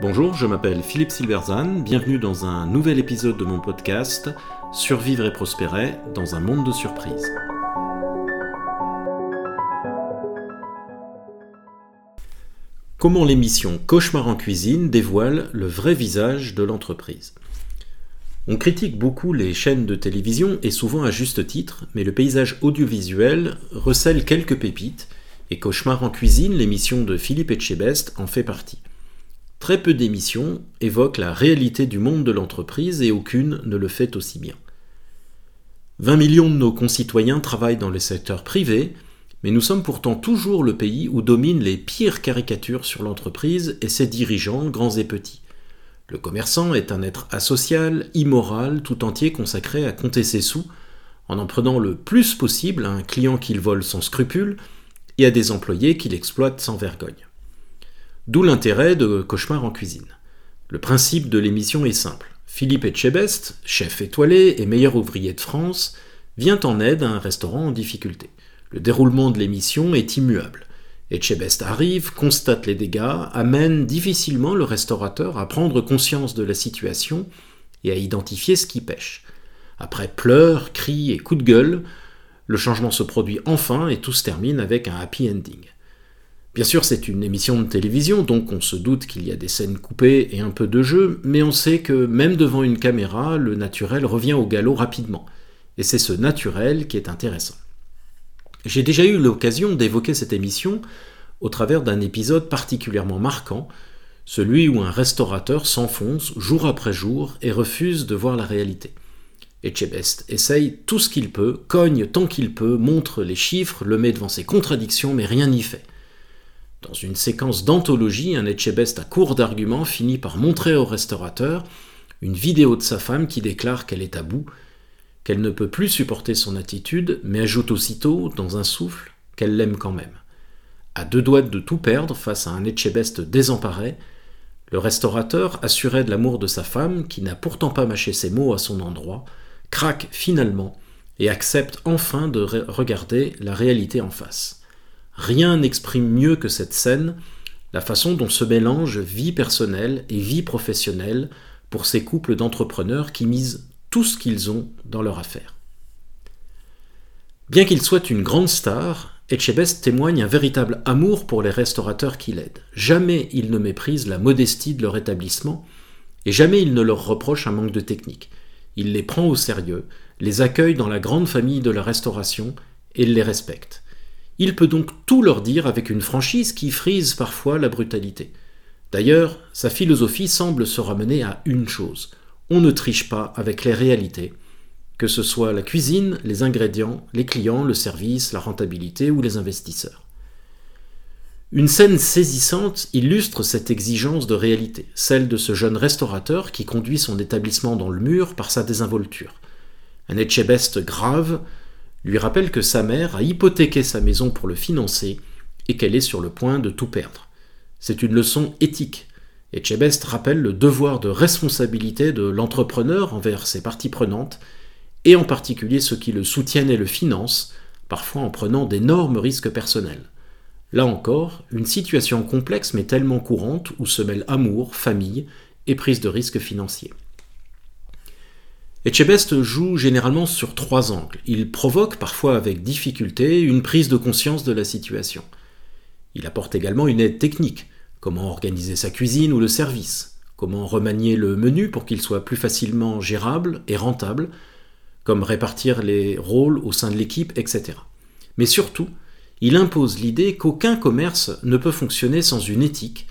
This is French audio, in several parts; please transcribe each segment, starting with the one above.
Bonjour, je m'appelle Philippe Silverzan, bienvenue dans un nouvel épisode de mon podcast Survivre et prospérer dans un monde de surprises. Comment l'émission Cauchemar en cuisine dévoile le vrai visage de l'entreprise? On critique beaucoup les chaînes de télévision et souvent à juste titre, mais le paysage audiovisuel recèle quelques pépites et Cauchemar en cuisine, l'émission de Philippe Etchebest, en fait partie. Très peu d'émissions évoquent la réalité du monde de l'entreprise et aucune ne le fait aussi bien. 20 millions de nos concitoyens travaillent dans le secteur privé, mais nous sommes pourtant toujours le pays où dominent les pires caricatures sur l'entreprise et ses dirigeants, grands et petits. Le commerçant est un être asocial, immoral, tout entier consacré à compter ses sous, en en prenant le plus possible à un client qu'il vole sans scrupule et à des employés qu'il exploite sans vergogne. D'où l'intérêt de Cauchemar en cuisine. Le principe de l'émission est simple. Philippe Etchebest, chef étoilé et meilleur ouvrier de France, vient en aide à un restaurant en difficulté. Le déroulement de l'émission est immuable. Etchebest arrive, constate les dégâts, amène difficilement le restaurateur à prendre conscience de la situation et à identifier ce qui pêche. Après pleurs, cris et coups de gueule, le changement se produit enfin et tout se termine avec un happy ending. Bien sûr, c'est une émission de télévision, donc on se doute qu'il y a des scènes coupées et un peu de jeu, mais on sait que même devant une caméra, le naturel revient au galop rapidement. Et c'est ce naturel qui est intéressant. J'ai déjà eu l'occasion d'évoquer cette émission au travers d'un épisode particulièrement marquant, celui où un restaurateur s'enfonce jour après jour et refuse de voir la réalité. Etchebest essaye tout ce qu'il peut, cogne tant qu'il peut, montre les chiffres, le met devant ses contradictions, mais rien n'y fait. Dans une séquence d'anthologie, un Etchebest à court d'arguments finit par montrer au restaurateur une vidéo de sa femme qui déclare qu'elle est à bout, qu'elle ne peut plus supporter son attitude, mais ajoute aussitôt, dans un souffle, qu'elle l'aime quand même. À deux doigts de tout perdre face à un Etchebest désemparé, le restaurateur, assuré de l'amour de sa femme, qui n'a pourtant pas mâché ses mots à son endroit, craque finalement et accepte enfin de regarder la réalité en face. Rien n'exprime mieux que cette scène la façon dont se mélangent vie personnelle et vie professionnelle pour ces couples d'entrepreneurs qui misent tout ce qu'ils ont dans leur affaire. Bien qu'il soit une grande star, Etchebest témoigne un véritable amour pour les restaurateurs qui l'aident. Jamais il ne méprise la modestie de leur établissement et jamais il ne leur reproche un manque de technique. Il les prend au sérieux, les accueille dans la grande famille de la restauration et les respecte. Il peut donc tout leur dire avec une franchise qui frise parfois la brutalité. D'ailleurs, sa philosophie semble se ramener à une chose. On ne triche pas avec les réalités, que ce soit la cuisine, les ingrédients, les clients, le service, la rentabilité ou les investisseurs. Une scène saisissante illustre cette exigence de réalité, celle de ce jeune restaurateur qui conduit son établissement dans le mur par sa désinvolture. Un Etchebest grave, lui rappelle que sa mère a hypothéqué sa maison pour le financer et qu'elle est sur le point de tout perdre. C'est une leçon éthique. Et Chebest rappelle le devoir de responsabilité de l'entrepreneur envers ses parties prenantes, et en particulier ceux qui le soutiennent et le financent, parfois en prenant d'énormes risques personnels. Là encore, une situation complexe mais tellement courante où se mêlent amour, famille et prise de risques financiers. Etchebest joue généralement sur trois angles. Il provoque, parfois avec difficulté, une prise de conscience de la situation. Il apporte également une aide technique, comment organiser sa cuisine ou le service, comment remanier le menu pour qu'il soit plus facilement gérable et rentable, comme répartir les rôles au sein de l'équipe, etc. Mais surtout, il impose l'idée qu'aucun commerce ne peut fonctionner sans une éthique,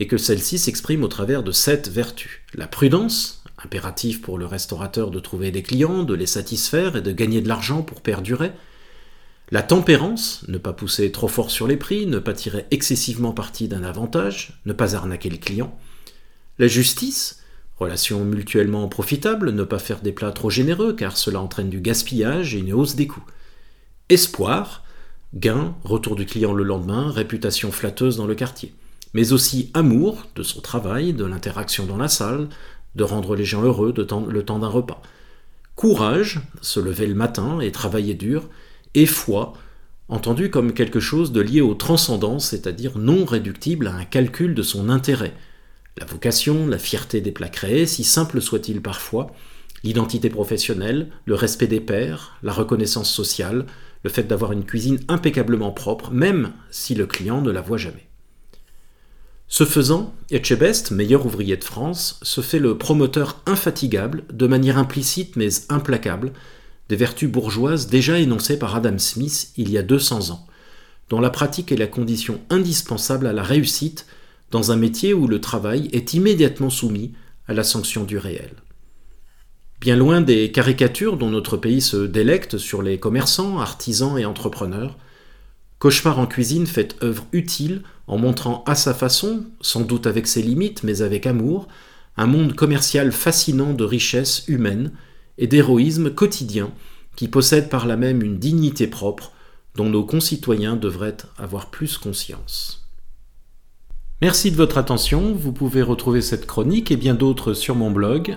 et que celle-ci s'exprime au travers de sept vertus. La prudence, impératif pour le restaurateur de trouver des clients, de les satisfaire et de gagner de l'argent pour perdurer. La tempérance, ne pas pousser trop fort sur les prix, ne pas tirer excessivement parti d'un avantage, ne pas arnaquer le client. La justice, relation mutuellement profitable, ne pas faire des plats trop généreux car cela entraîne du gaspillage et une hausse des coûts. Espoir, gain, retour du client le lendemain, réputation flatteuse dans le quartier. Mais aussi amour de son travail, de l'interaction dans la salle, de rendre les gens heureux de le temps d'un repas. Courage, se lever le matin et travailler dur, et foi, entendu comme quelque chose de lié au transcendant, c'est-à-dire non réductible à un calcul de son intérêt. La vocation, la fierté des plats créés, si simple soit-il parfois, l'identité professionnelle, le respect des pairs, la reconnaissance sociale, le fait d'avoir une cuisine impeccablement propre, même si le client ne la voit jamais. Ce faisant, Etchebest, meilleur ouvrier de France, se fait le promoteur infatigable, de manière implicite mais implacable, des vertus bourgeoises déjà énoncées par Adam Smith il y a 200 ans, dont la pratique est la condition indispensable à la réussite dans un métier où le travail est immédiatement soumis à la sanction du réel. Bien loin des caricatures dont notre pays se délecte sur les commerçants, artisans et entrepreneurs, Cauchemar en cuisine fait œuvre utile en montrant à sa façon, sans doute avec ses limites mais avec amour, un monde commercial fascinant de richesse humaine et d'héroïsme quotidien qui possède par là même une dignité propre dont nos concitoyens devraient avoir plus conscience. Merci de votre attention, vous pouvez retrouver cette chronique et bien d'autres sur mon blog